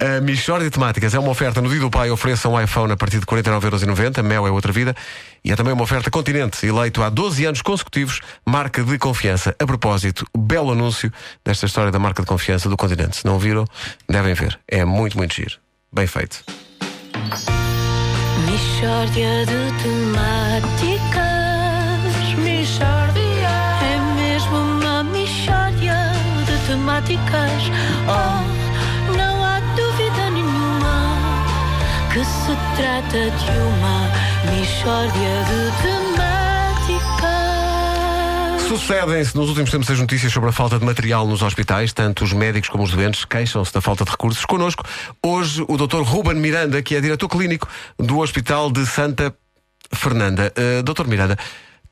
A Michórdia de Temáticas é uma oferta no dia do pai, ofereça um iPhone a partir de 49,90€, Mel é outra vida, e é também uma oferta Continente, eleito há 12 anos consecutivos, marca de confiança. A propósito, belo anúncio desta história da marca de confiança do Continente. Se não viram, devem ver. É muito, muito giro. Bem feito. Mishória de temáticas Mishória É mesmo uma mishória de temáticas Oh, trata de uma mishória de temáticas Sucedem-se nos últimos tempos as notícias sobre a falta de material nos hospitais, tanto os médicos como os doentes queixam-se da falta de recursos. Connosco, hoje, o Dr. Ruben Miranda, que é diretor clínico do Hospital de Santa Fernanda. Uh, Dr. Miranda,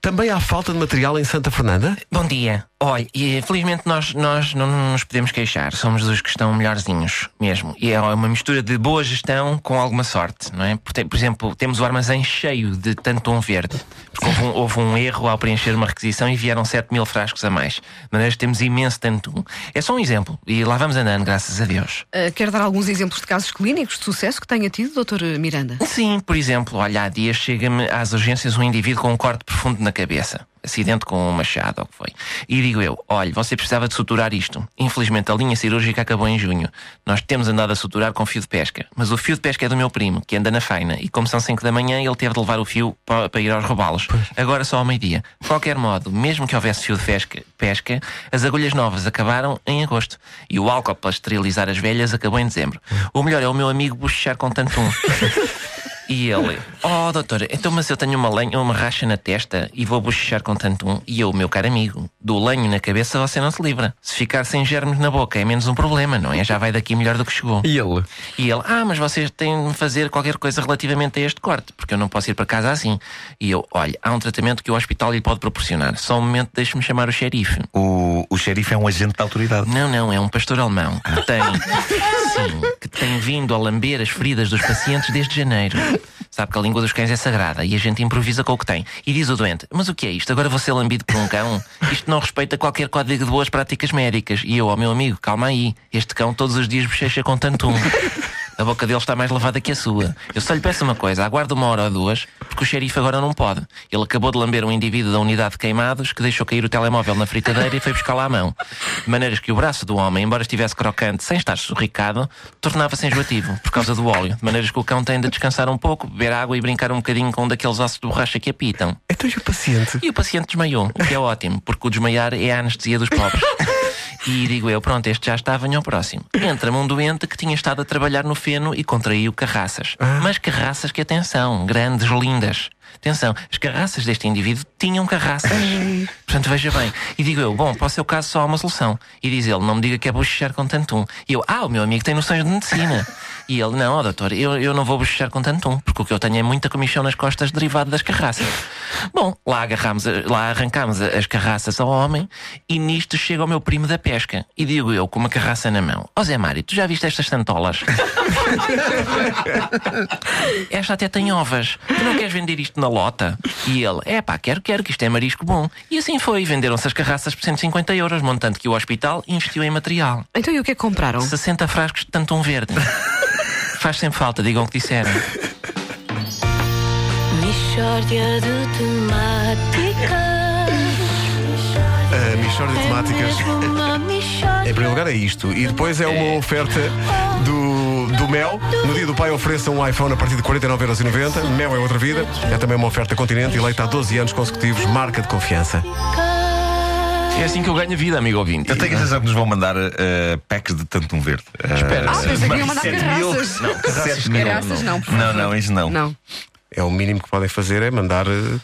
também há falta de material em Santa Fernanda? Bom dia. Olha, e felizmente nós, nós não nos podemos queixar. Somos dos que estão melhorzinhos mesmo. E é uma mistura de boa gestão com alguma sorte, não é? Por, te- por exemplo, temos o armazém cheio de tantum verde. Porque houve um, houve um erro ao preencher uma requisição e vieram 7 mil frascos a mais. De maneira que temos imenso tantum. É só um exemplo. E lá vamos andando, graças a Deus. Uh, quer dar alguns exemplos de casos clínicos de sucesso que tenha tido, Dr. Miranda? Sim, por exemplo, olha, há dias chega-me às urgências um indivíduo com um corte profundo na cabeça. Acidente com um machado, ou o que foi. E digo eu, olha, você precisava de suturar isto. Infelizmente a linha cirúrgica acabou em junho. Nós temos andado a suturar com fio de pesca. Mas o fio de pesca é do meu primo, que anda na faina. E como são 5 da manhã, ele teve de levar o fio para, para ir aos robalos. Agora só ao meio-dia. De qualquer modo, mesmo que houvesse fio de pesca, pesca, as agulhas novas acabaram em agosto. E o álcool para esterilizar as velhas acabou em dezembro. O melhor é o meu amigo bochechar com tanto um. E ele, oh doutor, então mas eu tenho uma lenha, uma racha na testa e vou bochechar com tanto um. E eu, meu caro amigo, do lenho na cabeça você não se livra. Se ficar sem germes na boca é menos um problema, não é? Já vai daqui melhor do que chegou. E ele? E ele, ah, mas vocês têm de fazer qualquer coisa relativamente a este corte, porque eu não posso ir para casa assim. E eu, olha, há um tratamento que o hospital lhe pode proporcionar. Só um momento, deixe-me chamar o xerife. O, o xerife é um agente da autoridade. Não, não, é um pastor alemão que tem, sim, que tem vindo a lamber as feridas dos pacientes desde janeiro. Sabe que a língua dos cães é sagrada e a gente improvisa com o que tem. E diz o doente: Mas o que é isto? Agora vou ser lambido por um cão? Isto não respeita qualquer código de boas práticas médicas. E eu, ó meu amigo, calma aí. Este cão todos os dias bochecha com tanto um. A boca dele está mais lavada que a sua. Eu só lhe peço uma coisa: aguarde uma hora ou duas, porque o xerife agora não pode. Ele acabou de lamber um indivíduo da unidade de queimados que deixou cair o telemóvel na fritadeira e foi buscá-lo à mão. De maneiras que o braço do homem, embora estivesse crocante sem estar surricado, tornava-se enjoativo por causa do óleo. De maneiras que o cão tem de descansar um pouco, beber água e brincar um bocadinho com um daqueles ossos de borracha que apitam. Então e o paciente? E o paciente desmaiou, o que é ótimo, porque o desmaiar é a anestesia dos pobres. E digo eu, pronto, este já está, venha ao próximo. Entra-me um doente que tinha estado a trabalhar no feno e contraiu carraças. Mas carraças que, atenção, grandes, lindas. Atenção, as carraças deste indivíduo tinham carraças. Portanto, veja bem. E digo eu, bom, para o seu caso só há uma solução. E diz ele, não me diga que é bochechar com tantum. E eu, ah, o meu amigo tem noções de medicina. E ele, não, doutor, eu, eu não vou bochechar com tantum, porque o que eu tenho é muita comichão nas costas derivado das carraças. Bom, lá agarramos, lá arrancámos a- as carraças ao homem e nisto chega o meu primo da pesca. E digo eu, com uma carraça na mão: Ó Zé Mário, tu já viste estas santolas? Esta até tem ovas. Tu não queres vender isto na lota? E ele: É pá, quero, quero, que isto é marisco bom. E assim foi. Venderam-se as carraças por 150 euros, montante que o hospital investiu em material. Então e o que é que compraram? 60 frascos de tantum verde. Faz sempre falta, digam o que disseram. Mishória de temáticas A Michórdia de Temáticas. É mishória Em primeiro lugar é isto. E depois é uma oferta do, do Mel. No dia do pai ofereça um iPhone a partir de 49,90€. Mel é outra vida. É também uma oferta Continente, eleita há 12 anos consecutivos, marca de confiança. É assim que eu ganho a vida, amigo ouvinte. Eu tenho a sensação que nos vão mandar eh, packs de tantum verde. Espera. Ah, pensei que iam mandar Sete mil. carraças. Não, sete mil. Carraças não, Não, não, isso não. Não. É o mínimo que podem fazer é mandar. eh,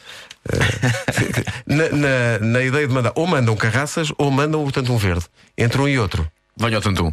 na, na- na ideia de mandar, ou mandam carraças ou mandam, portanto, um verde. Entre um e outro. Venha ao tantum.